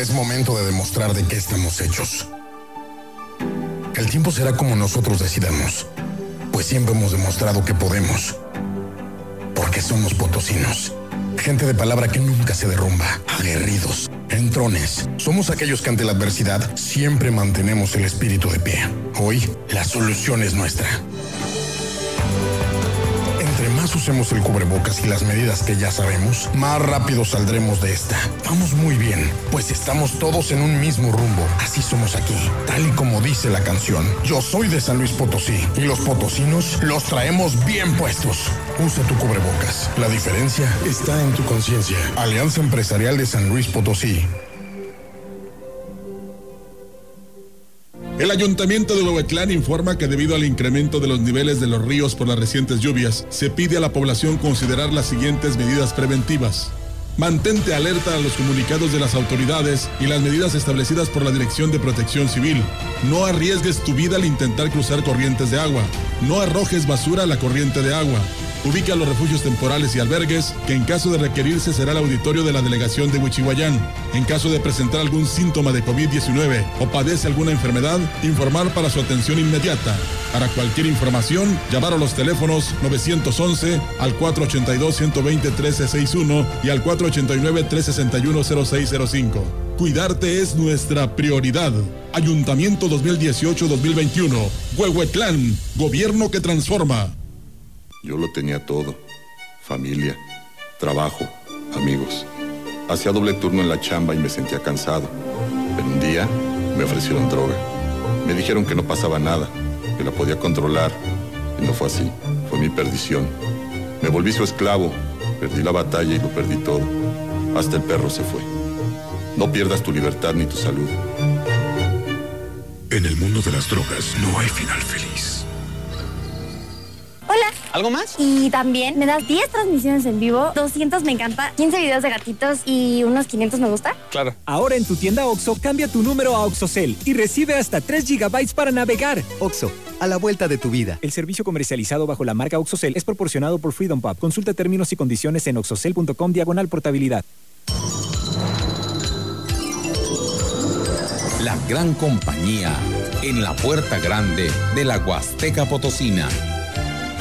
Es momento de demostrar de qué estamos hechos. El tiempo será como nosotros decidamos, pues siempre hemos demostrado que podemos. Porque somos potosinos. Gente de palabra que nunca se derrumba, aguerridos, entrones. Somos aquellos que ante la adversidad siempre mantenemos el espíritu de pie. Hoy, la solución es nuestra. Usemos el cubrebocas y las medidas que ya sabemos, más rápido saldremos de esta. Vamos muy bien, pues estamos todos en un mismo rumbo. Así somos aquí, tal y como dice la canción. Yo soy de San Luis Potosí y los potosinos los traemos bien puestos. Usa tu cubrebocas. La diferencia está en tu conciencia. Alianza Empresarial de San Luis Potosí. El ayuntamiento de Huehuetlán informa que debido al incremento de los niveles de los ríos por las recientes lluvias, se pide a la población considerar las siguientes medidas preventivas. Mantente alerta a los comunicados de las autoridades y las medidas establecidas por la Dirección de Protección Civil. No arriesgues tu vida al intentar cruzar corrientes de agua. No arrojes basura a la corriente de agua. Ubica los refugios temporales y albergues, que en caso de requerirse será el auditorio de la delegación de Huichihuayán. En caso de presentar algún síntoma de COVID-19 o padece alguna enfermedad, informar para su atención inmediata. Para cualquier información, llamar a los teléfonos 911 al 482-120-1361 y al 489-361-0605. Cuidarte es nuestra prioridad. Ayuntamiento 2018-2021. Huehuetlán, gobierno que transforma. Yo lo tenía todo. Familia, trabajo, amigos. Hacía doble turno en la chamba y me sentía cansado. Pero un día me ofrecieron droga. Me dijeron que no pasaba nada, que la podía controlar. Y no fue así. Fue mi perdición. Me volví su esclavo. Perdí la batalla y lo perdí todo. Hasta el perro se fue. No pierdas tu libertad ni tu salud. En el mundo de las drogas no hay final feliz. ¿Algo más? Y también me das 10 transmisiones en vivo, 200 me encanta, 15 videos de gatitos y unos 500 me gusta. Claro. Ahora en tu tienda OXO, cambia tu número a OXOCEL y recibe hasta 3 GB para navegar. OXO, a la vuelta de tu vida. El servicio comercializado bajo la marca OXOCEL es proporcionado por Freedom Pub. Consulta términos y condiciones en oxocel.com diagonal portabilidad. La gran compañía en la puerta grande de la Huasteca Potosina.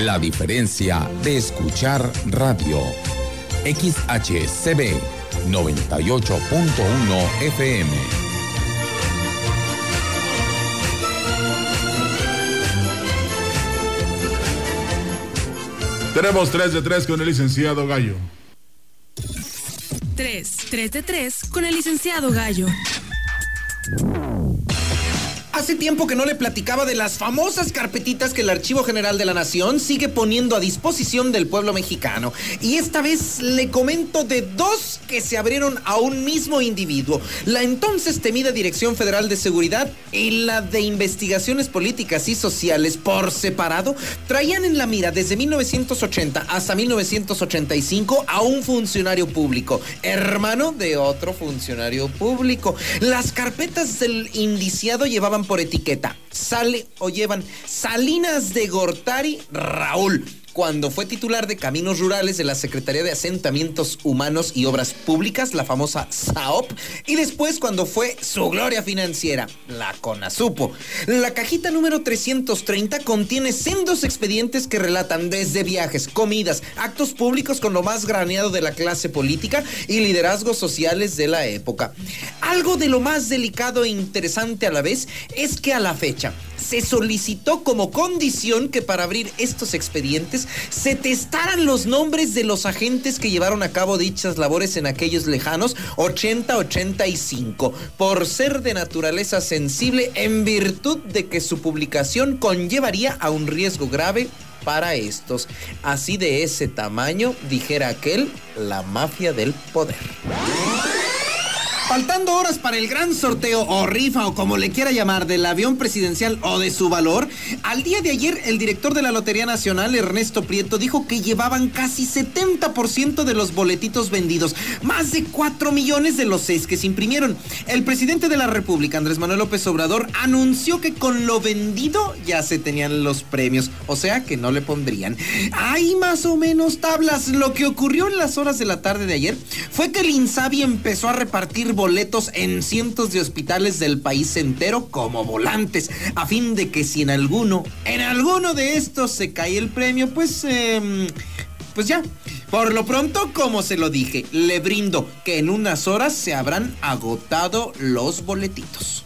la diferencia de escuchar radio. XHCB 98.1 FM. Tenemos 3 de 3 con el licenciado Gallo. 3, 3 de 3 con el licenciado Gallo. Hace tiempo que no le platicaba de las famosas carpetitas que el Archivo General de la Nación sigue poniendo a disposición del pueblo mexicano. Y esta vez le comento de dos que se abrieron a un mismo individuo. La entonces temida Dirección Federal de Seguridad y la de Investigaciones Políticas y Sociales por separado traían en la mira desde 1980 hasta 1985 a un funcionario público, hermano de otro funcionario público. Las carpetas del indiciado llevaban por etiqueta. Sale o llevan Salinas de Gortari Raúl cuando fue titular de Caminos Rurales de la Secretaría de Asentamientos Humanos y Obras Públicas, la famosa SAOP, y después cuando fue su gloria financiera, la CONASUPO. La cajita número 330 contiene sendos expedientes que relatan desde viajes, comidas, actos públicos con lo más graneado de la clase política y liderazgos sociales de la época. Algo de lo más delicado e interesante a la vez es que a la fecha, se solicitó como condición que para abrir estos expedientes se testaran los nombres de los agentes que llevaron a cabo dichas labores en aquellos lejanos 80-85, por ser de naturaleza sensible en virtud de que su publicación conllevaría a un riesgo grave para estos. Así de ese tamaño, dijera aquel, la mafia del poder. Faltando horas para el gran sorteo o rifa o como le quiera llamar del avión presidencial o de su valor, al día de ayer el director de la Lotería Nacional, Ernesto Prieto, dijo que llevaban casi 70% de los boletitos vendidos, más de 4 millones de los 6 que se imprimieron. El presidente de la República, Andrés Manuel López Obrador, anunció que con lo vendido ya se tenían los premios, o sea que no le pondrían. Hay más o menos tablas. Lo que ocurrió en las horas de la tarde de ayer fue que el Insabi empezó a repartir boletos en cientos de hospitales del país entero como volantes, a fin de que si en alguno, en alguno de estos se cae el premio, pues, eh, pues ya. Por lo pronto, como se lo dije, le brindo que en unas horas se habrán agotado los boletitos.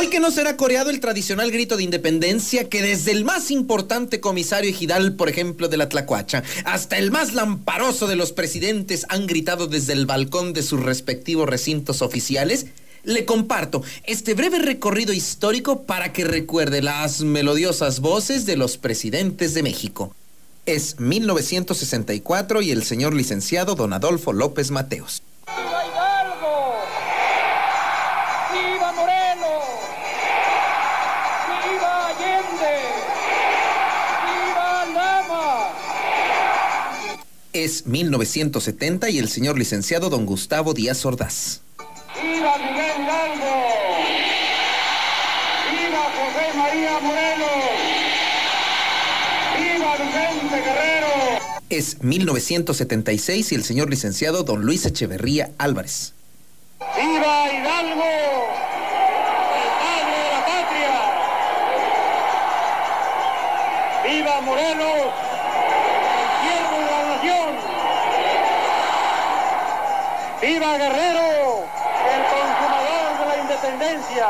Hoy que no será coreado el tradicional grito de independencia que desde el más importante comisario ejidal, por ejemplo, de la Tlacuacha, hasta el más lamparoso de los presidentes han gritado desde el balcón de sus respectivos recintos oficiales, le comparto este breve recorrido histórico para que recuerde las melodiosas voces de los presidentes de México. Es 1964 y el señor licenciado don Adolfo López Mateos. Es 1970 y el señor licenciado don Gustavo Díaz Ordaz. ¡Viva Miguel Hidalgo! ¡Viva José María Morelos! ¡Viva Vicente Guerrero! Es 1976 y el señor licenciado don Luis Echeverría Álvarez. ¡Viva Hidalgo! ¡El padre de la patria! ¡Viva Morelos! ¡El siervo de la nación! ¡Viva Guerrero! ¡El consumador de la independencia!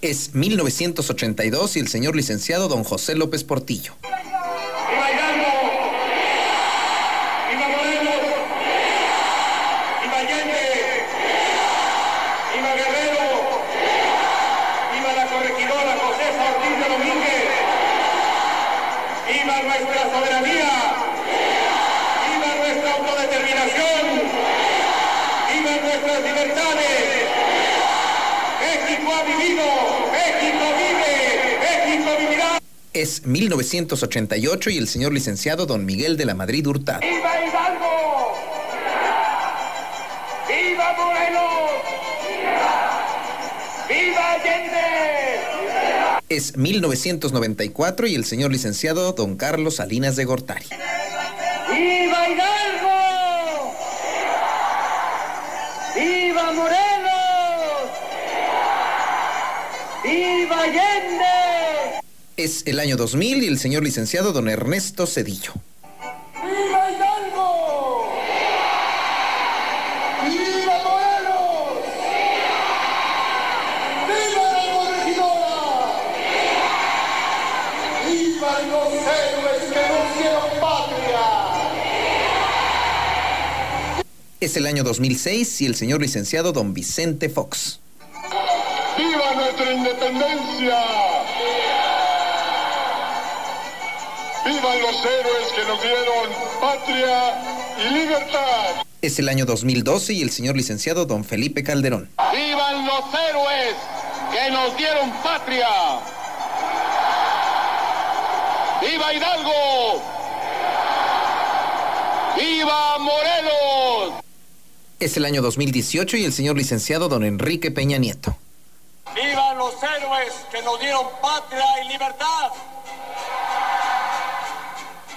Es 1982 y el señor licenciado don José López Portillo. ¡Viva Hidalgo! ¡Viva Morelos! ¡Viva Allende! ¡Viva Guerrero! ¡Viva la corregidora Josefa Ortiz de Domínguez! ¡Viva nuestra soberanía! ¡Viva nuestra autodeterminación! ¡Viva nuestras libertades! ¡México ha vivido! ¡México vive! ¡México vivirá! Es 1988 y el señor licenciado don Miguel de la Madrid Hurtado. ¡Viva Hidalgo! ¡Viva Morelos! ¡Viva Allende! Es 1994 y el señor licenciado don Carlos Salinas de Gortari. ¡Viva Es el año 2000 y el señor licenciado don Ernesto Cedillo. ¡Viva Hidalgo! ¡Viva Morelos! ¡Viva la corregidora! ¡Viva los héroes que nos patria! Es el año 2006 y el señor licenciado don Vicente Fox. ¡Viva nuestra independencia! ¡Vivan los héroes que nos dieron patria y libertad! Es el año 2012 y el señor licenciado don Felipe Calderón. ¡Vivan los héroes que nos dieron patria! ¡Viva Hidalgo! ¡Viva Morelos! Es el año 2018 y el señor licenciado don Enrique Peña Nieto. ¡Vivan los héroes que nos dieron patria y libertad!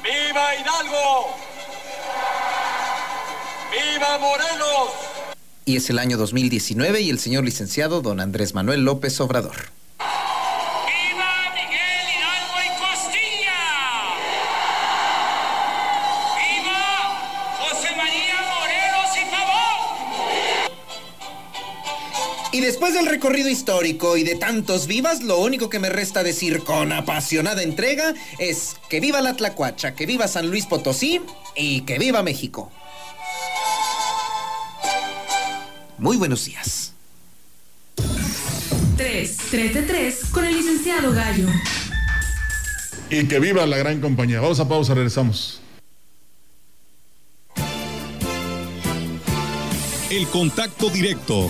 ¡Viva Hidalgo! ¡Viva Morelos! Y es el año 2019 y el señor licenciado don Andrés Manuel López Obrador. Después del recorrido histórico y de tantos vivas, lo único que me resta decir con apasionada entrega es que viva la Tlacuacha, que viva San Luis Potosí y que viva México. Muy buenos días. 3, 3 de 3 con el licenciado Gallo. Y que viva la gran compañía. Vamos a pausa, regresamos. El contacto directo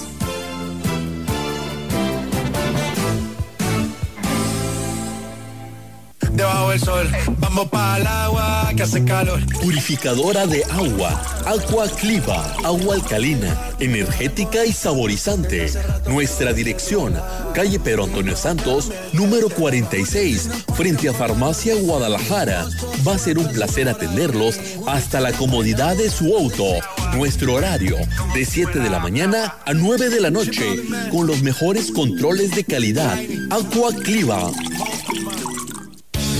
Debajo del sol, vamos para el agua que hace calor. Purificadora de agua, Aqua Cliva, agua alcalina, energética y saborizante. Nuestra dirección, calle Pedro Antonio Santos, número 46, frente a Farmacia Guadalajara. Va a ser un placer atenderlos hasta la comodidad de su auto. Nuestro horario, de 7 de la mañana a 9 de la noche, con los mejores controles de calidad. Aqua Cliva.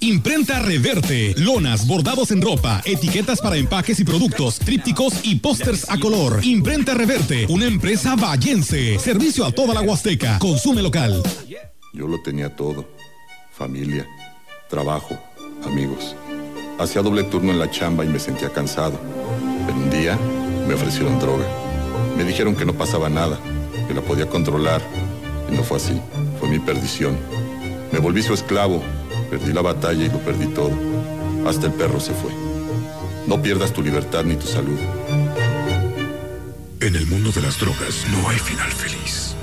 Imprenta Reverte, lonas, bordados en ropa, etiquetas para empaques y productos, trípticos y pósters a color. Imprenta Reverte, una empresa vallense. Servicio a toda la Huasteca. Consume local. Yo lo tenía todo. Familia, trabajo, amigos. Hacía doble turno en la chamba y me sentía cansado. Pero un día me ofrecieron droga. Me dijeron que no pasaba nada, que la podía controlar. Y no fue así. Fue mi perdición. Me volví su esclavo Perdí la batalla y lo perdí todo. Hasta el perro se fue. No pierdas tu libertad ni tu salud. En el mundo de las drogas no hay final feliz.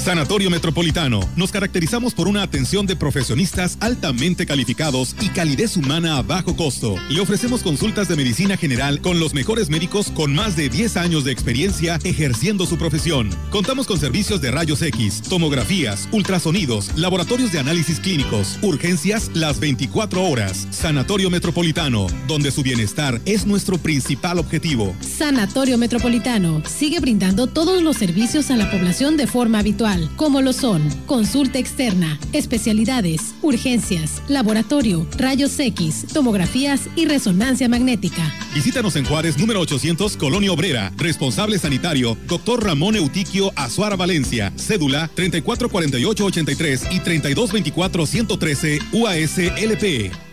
Sanatorio Metropolitano. Nos caracterizamos por una atención de profesionistas altamente calificados y calidez humana a bajo costo. Le ofrecemos consultas de medicina general con los mejores médicos con más de 10 años de experiencia ejerciendo su profesión. Contamos con servicios de rayos X, tomografías, ultrasonidos, laboratorios de análisis clínicos, urgencias las 24 horas. Sanatorio Metropolitano, donde su bienestar es nuestro principal objetivo. Sanatorio Metropolitano sigue brindando todos los servicios a la población de forma habitual como lo son consulta externa, especialidades, urgencias, laboratorio, rayos X, tomografías y resonancia magnética. Visítanos en Juárez, número 800, Colonia Obrera. Responsable sanitario, doctor Ramón Eutiquio Azuara Valencia. Cédula 344883 y 3224-113 UASLP.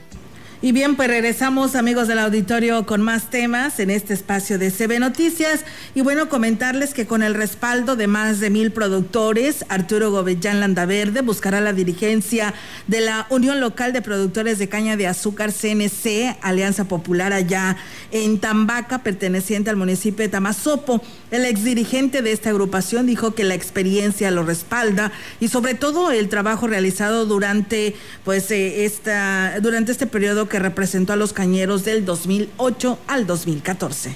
Y bien, pues regresamos amigos del auditorio con más temas en este espacio de CB Noticias. Y bueno, comentarles que con el respaldo de más de mil productores, Arturo Gobellán Landaverde buscará la dirigencia de la Unión Local de Productores de Caña de Azúcar CNC, Alianza Popular allá en Tambaca, perteneciente al municipio de Tamazopo. El exdirigente de esta agrupación dijo que la experiencia lo respalda y sobre todo el trabajo realizado durante pues eh, esta durante este periodo que representó a los cañeros del 2008 al 2014.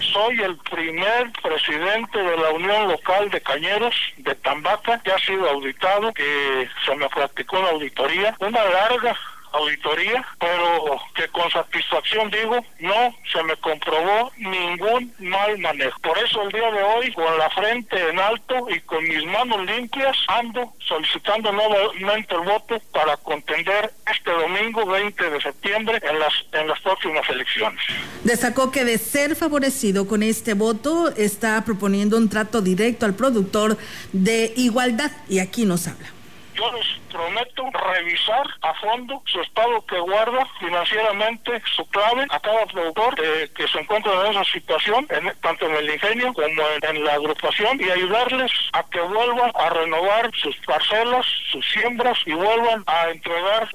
soy el primer presidente de la Unión Local de Cañeros de Tambaca que ha sido auditado, que se me practicó una auditoría, una larga auditoría, pero que con satisfacción digo, no se me comprobó ningún mal manejo. Por eso el día de hoy, con la frente en alto y con mis manos limpias, ando solicitando nuevamente el voto para contender este domingo 20 de septiembre en las, en las próximas elecciones. Destacó que de ser favorecido con este voto, está proponiendo un trato directo al productor de igualdad y aquí nos habla yo les prometo revisar a fondo su estado que guarda financieramente su clave a cada productor eh, que se encuentra en esa situación, tanto en el ingenio como en, la agrupación, y ayudarles a que vuelvan a renovar sus parcelas, sus siembras y vuelvan a entregar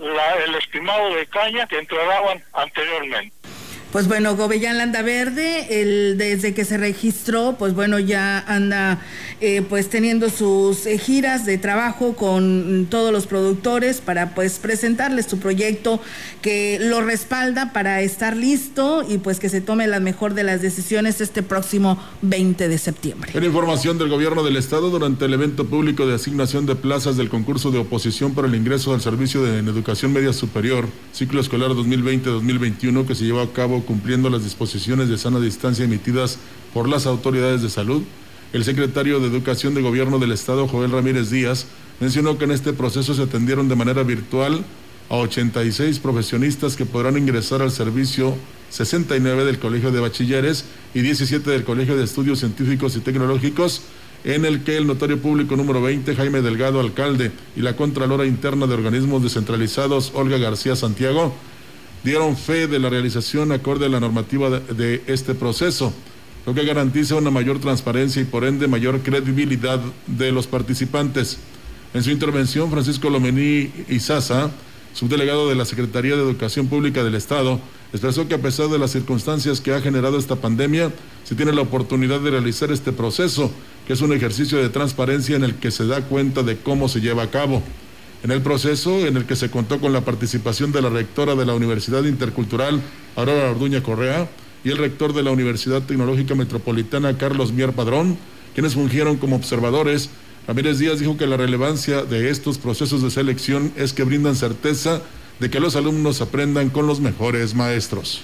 el estimado de caña que entregaban anteriormente. Pues bueno, Gobellán anda verde, el, desde que se registró, pues bueno, ya anda eh, pues teniendo sus eh, giras de trabajo con todos los productores para pues presentarles su proyecto que lo respalda para estar listo y pues que se tome la mejor de las decisiones este próximo 20 de septiembre. En información del gobierno del estado, durante el evento público de asignación de plazas del concurso de oposición para el ingreso al servicio de educación media superior, ciclo escolar 2020-2021 que se llevó a cabo cumpliendo las disposiciones de sana distancia emitidas por las autoridades de salud, el secretario de Educación de Gobierno del Estado, Joel Ramírez Díaz, mencionó que en este proceso se atendieron de manera virtual a 86 profesionistas que podrán ingresar al servicio 69 del Colegio de Bachilleres y 17 del Colegio de Estudios Científicos y Tecnológicos, en el que el notario público número 20, Jaime Delgado, alcalde, y la Contralora Interna de Organismos Descentralizados, Olga García Santiago, dieron fe de la realización acorde a la normativa de, este proceso, lo que garantiza una mayor transparencia y por ende mayor credibilidad de los participantes. En su intervención, Francisco Lomení Izaza, subdelegado de la Secretaría de Educación Pública del Estado, expresó que a pesar de las circunstancias que ha generado esta pandemia, se tiene la oportunidad de realizar este proceso, que es un ejercicio de transparencia en el que se da cuenta de cómo se lleva a cabo. En el proceso, en el que se contó con la participación de la rectora de la Universidad Intercultural, Aurora Orduña Correa, y el rector de la Universidad Tecnológica Metropolitana, Carlos Mier Padrón, quienes fungieron como observadores, Ramírez Díaz dijo que la relevancia de estos procesos de selección es que brindan certeza de que los alumnos aprendan con los mejores maestros.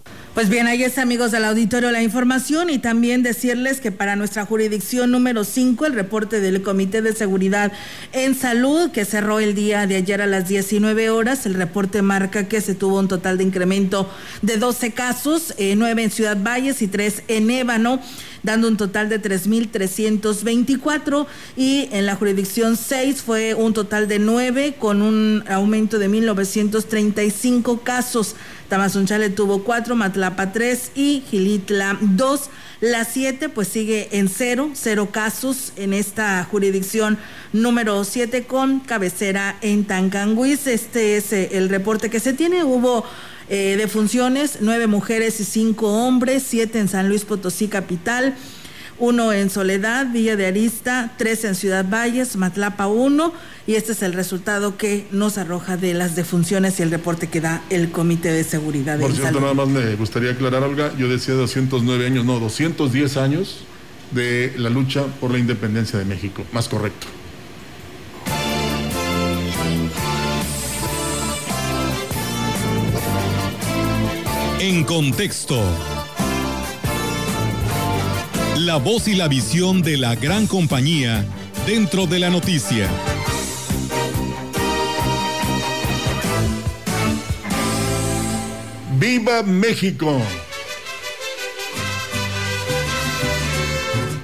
Pues bien, ahí está, amigos del auditorio, la información y también decirles que para nuestra jurisdicción número 5, el reporte del Comité de Seguridad en Salud, que cerró el día de ayer a las 19 horas, el reporte marca que se tuvo un total de incremento de 12 casos, eh, 9 en Ciudad Valles y 3 en Ébano dando un total de 3.324 y en la jurisdicción 6 fue un total de 9 con un aumento de 1.935 casos. Tamazunchale tuvo 4, Matlapa 3 y Gilitla 2. La 7 pues sigue en cero, cero casos en esta jurisdicción número 7 con cabecera en Tancanguis. Este es eh, el reporte que se tiene. Hubo eh, de funciones, nueve mujeres y cinco hombres, siete en San Luis Potosí capital, uno en Soledad, Villa de Arista, tres en Ciudad Valles, Matlapa uno, y este es el resultado que nos arroja de las defunciones y el reporte que da el Comité de Seguridad. Por cierto, nada más me gustaría aclarar, Olga, yo decía 209 años, no, 210 años de la lucha por la independencia de México, más correcto. En contexto. La voz y la visión de la gran compañía dentro de la noticia. ¡Viva México!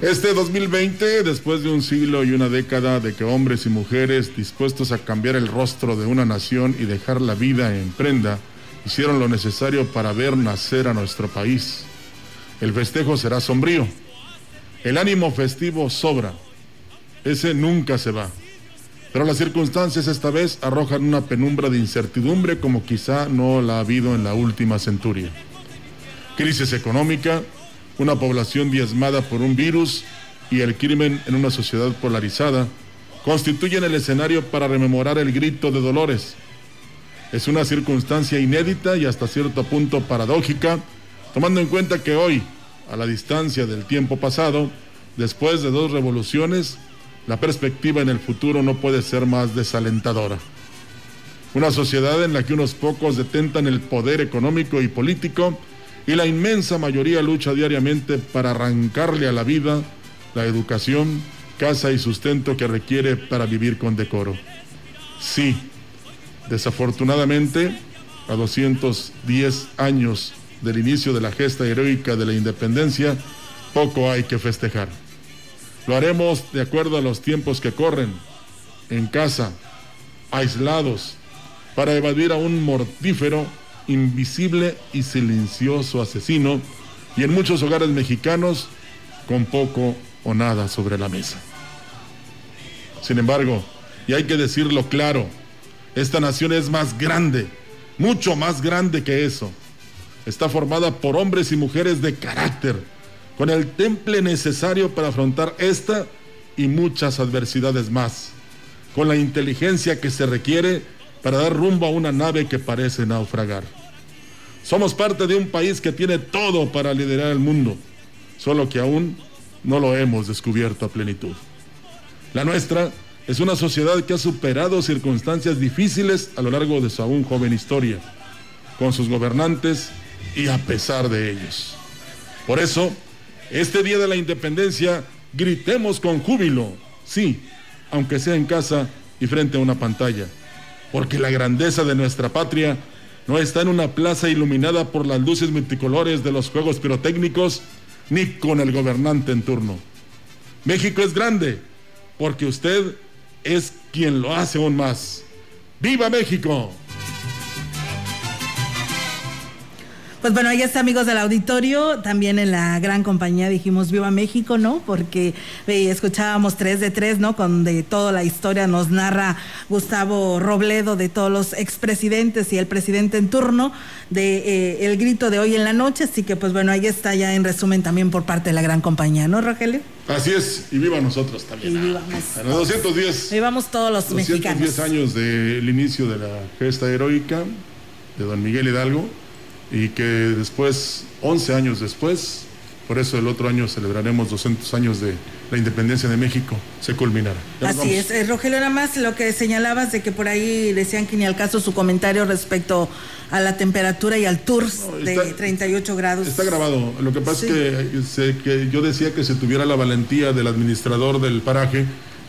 Este 2020, después de un siglo y una década de que hombres y mujeres dispuestos a cambiar el rostro de una nación y dejar la vida en prenda, hicieron lo necesario para ver nacer a nuestro país. El festejo será sombrío. El ánimo festivo sobra. Ese nunca se va. Pero las circunstancias esta vez arrojan una penumbra de incertidumbre como quizá no la ha habido en la última centuria. Crisis económica, una población diezmada por un virus y el crimen en una sociedad polarizada constituyen el escenario para rememorar el grito de Dolores. Es una circunstancia inédita y hasta cierto punto paradójica, tomando en cuenta que hoy, a la distancia del tiempo pasado, después de dos revoluciones, la perspectiva en el futuro no puede ser más desalentadora. Una sociedad en la que unos pocos detentan el poder económico y político y la inmensa mayoría lucha diariamente para arrancarle a la vida la educación, casa y sustento que requiere para vivir con decoro. Sí, desafortunadamente, a 210 años del inicio de la gesta heroica de la independencia, poco hay que festejar. Lo haremos de acuerdo a los tiempos que corren, en casa, aislados, para evadir a un mortífero invisible y silencioso asesino y en muchos hogares mexicanos con poco o nada sobre la mesa. Sin embargo, y hay que decirlo claro, esta nación es más grande, mucho más grande que eso. Está formada por hombres y mujeres de carácter, con el temple necesario para afrontar esta y muchas adversidades más, con la inteligencia que se requiere para dar rumbo a una nave que parece naufragar. Somos parte de un país que tiene todo para liderar el mundo, solo que aún no lo hemos descubierto a plenitud. La nuestra es una sociedad que ha superado circunstancias difíciles a lo largo de su aún joven historia, con sus gobernantes y a pesar de ellos. Por eso, este día de la independencia, gritemos con júbilo, sí, aunque sea en casa y frente a una pantalla, porque la grandeza de nuestra patria no está en una plaza iluminada por las luces multicolores de los juegos pirotécnicos, ni con el gobernante en turno. México es grande, porque usted es quien lo hace aún más. ¡Viva México! Pues bueno, ahí está, amigos del auditorio. También en la gran compañía dijimos Viva México, ¿no? Porque eh, escuchábamos 3 de 3, ¿no? Con de toda la historia nos narra Gustavo Robledo de todos los expresidentes y el presidente en turno de eh, el grito de hoy en la noche. Así que, pues bueno, ahí está ya en resumen también por parte de la gran compañía, ¿no, Rogelio? Así es, y viva nosotros también. Y vivamos. A los 210. Vivamos todos los 210 mexicanos. años del inicio de la gesta heroica de don Miguel Hidalgo y que después, 11 años después, por eso el otro año celebraremos 200 años de la independencia de México, se culminará. Ya Así es. Eh, Rogelio, nada más lo que señalabas de que por ahí decían que ni al caso su comentario respecto a la temperatura y al tour de está- 38 grados. Está grabado. Lo que pasa Sí. es que, se- que yo decía que se tuviera la valentía del administrador del paraje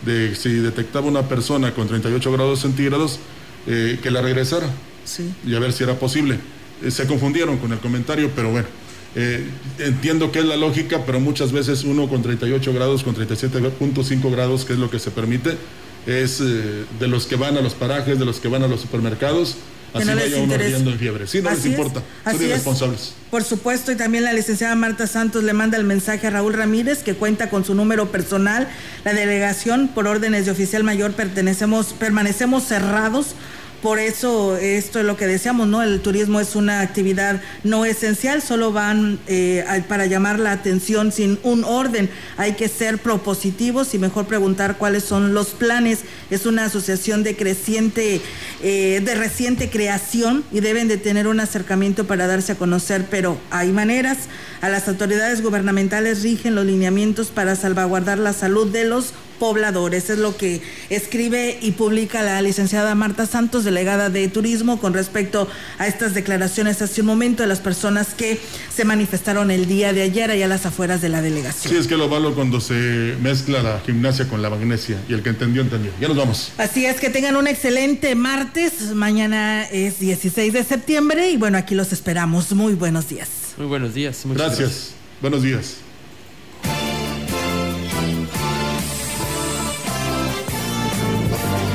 de si detectaba una persona con 38 grados centígrados, eh, que la regresara Sí. y a ver si era posible. Eh, se confundieron con el comentario, pero bueno. eh, entiendo que es la lógica, pero muchas veces uno con 38 grados, con 37.5 grados, que es lo que se permite, es eh, de los que van a los parajes, de los que van a los supermercados, así no haya uno riendo en fiebre. Sí, no les Así es, importa, son es. irresponsables. Por supuesto, y también la licenciada Marta Santos le manda el mensaje a Raúl Ramírez, que cuenta con su número personal. La delegación, por órdenes de oficial mayor, pertenecemos, permanecemos cerrados. Por eso, esto es lo que deseamos, ¿no? El turismo es una actividad no esencial, solo van eh, para llamar la atención sin un orden. Hay que ser propositivos y mejor preguntar cuáles son los planes. Es una asociación de creciente, eh, de reciente creación y deben de tener un acercamiento para darse a conocer, pero hay maneras. A las autoridades gubernamentales rigen los lineamientos para salvaguardar la salud de los pobladores. Es lo que escribe y publica la licenciada Marta Santos, delegada de Turismo, con respecto a estas declaraciones hace un momento de las personas que se manifestaron el día de ayer allá a las afueras de la delegación. Sí, es que lo malo cuando se mezcla la gimnasia con la magnesia y el que entendió, entendió. Ya nos vamos. Así es que tengan un excelente martes. Mañana es 16 de septiembre y bueno, aquí los esperamos. Muy buenos días. Muy buenos días. Gracias. gracias. Buenos días.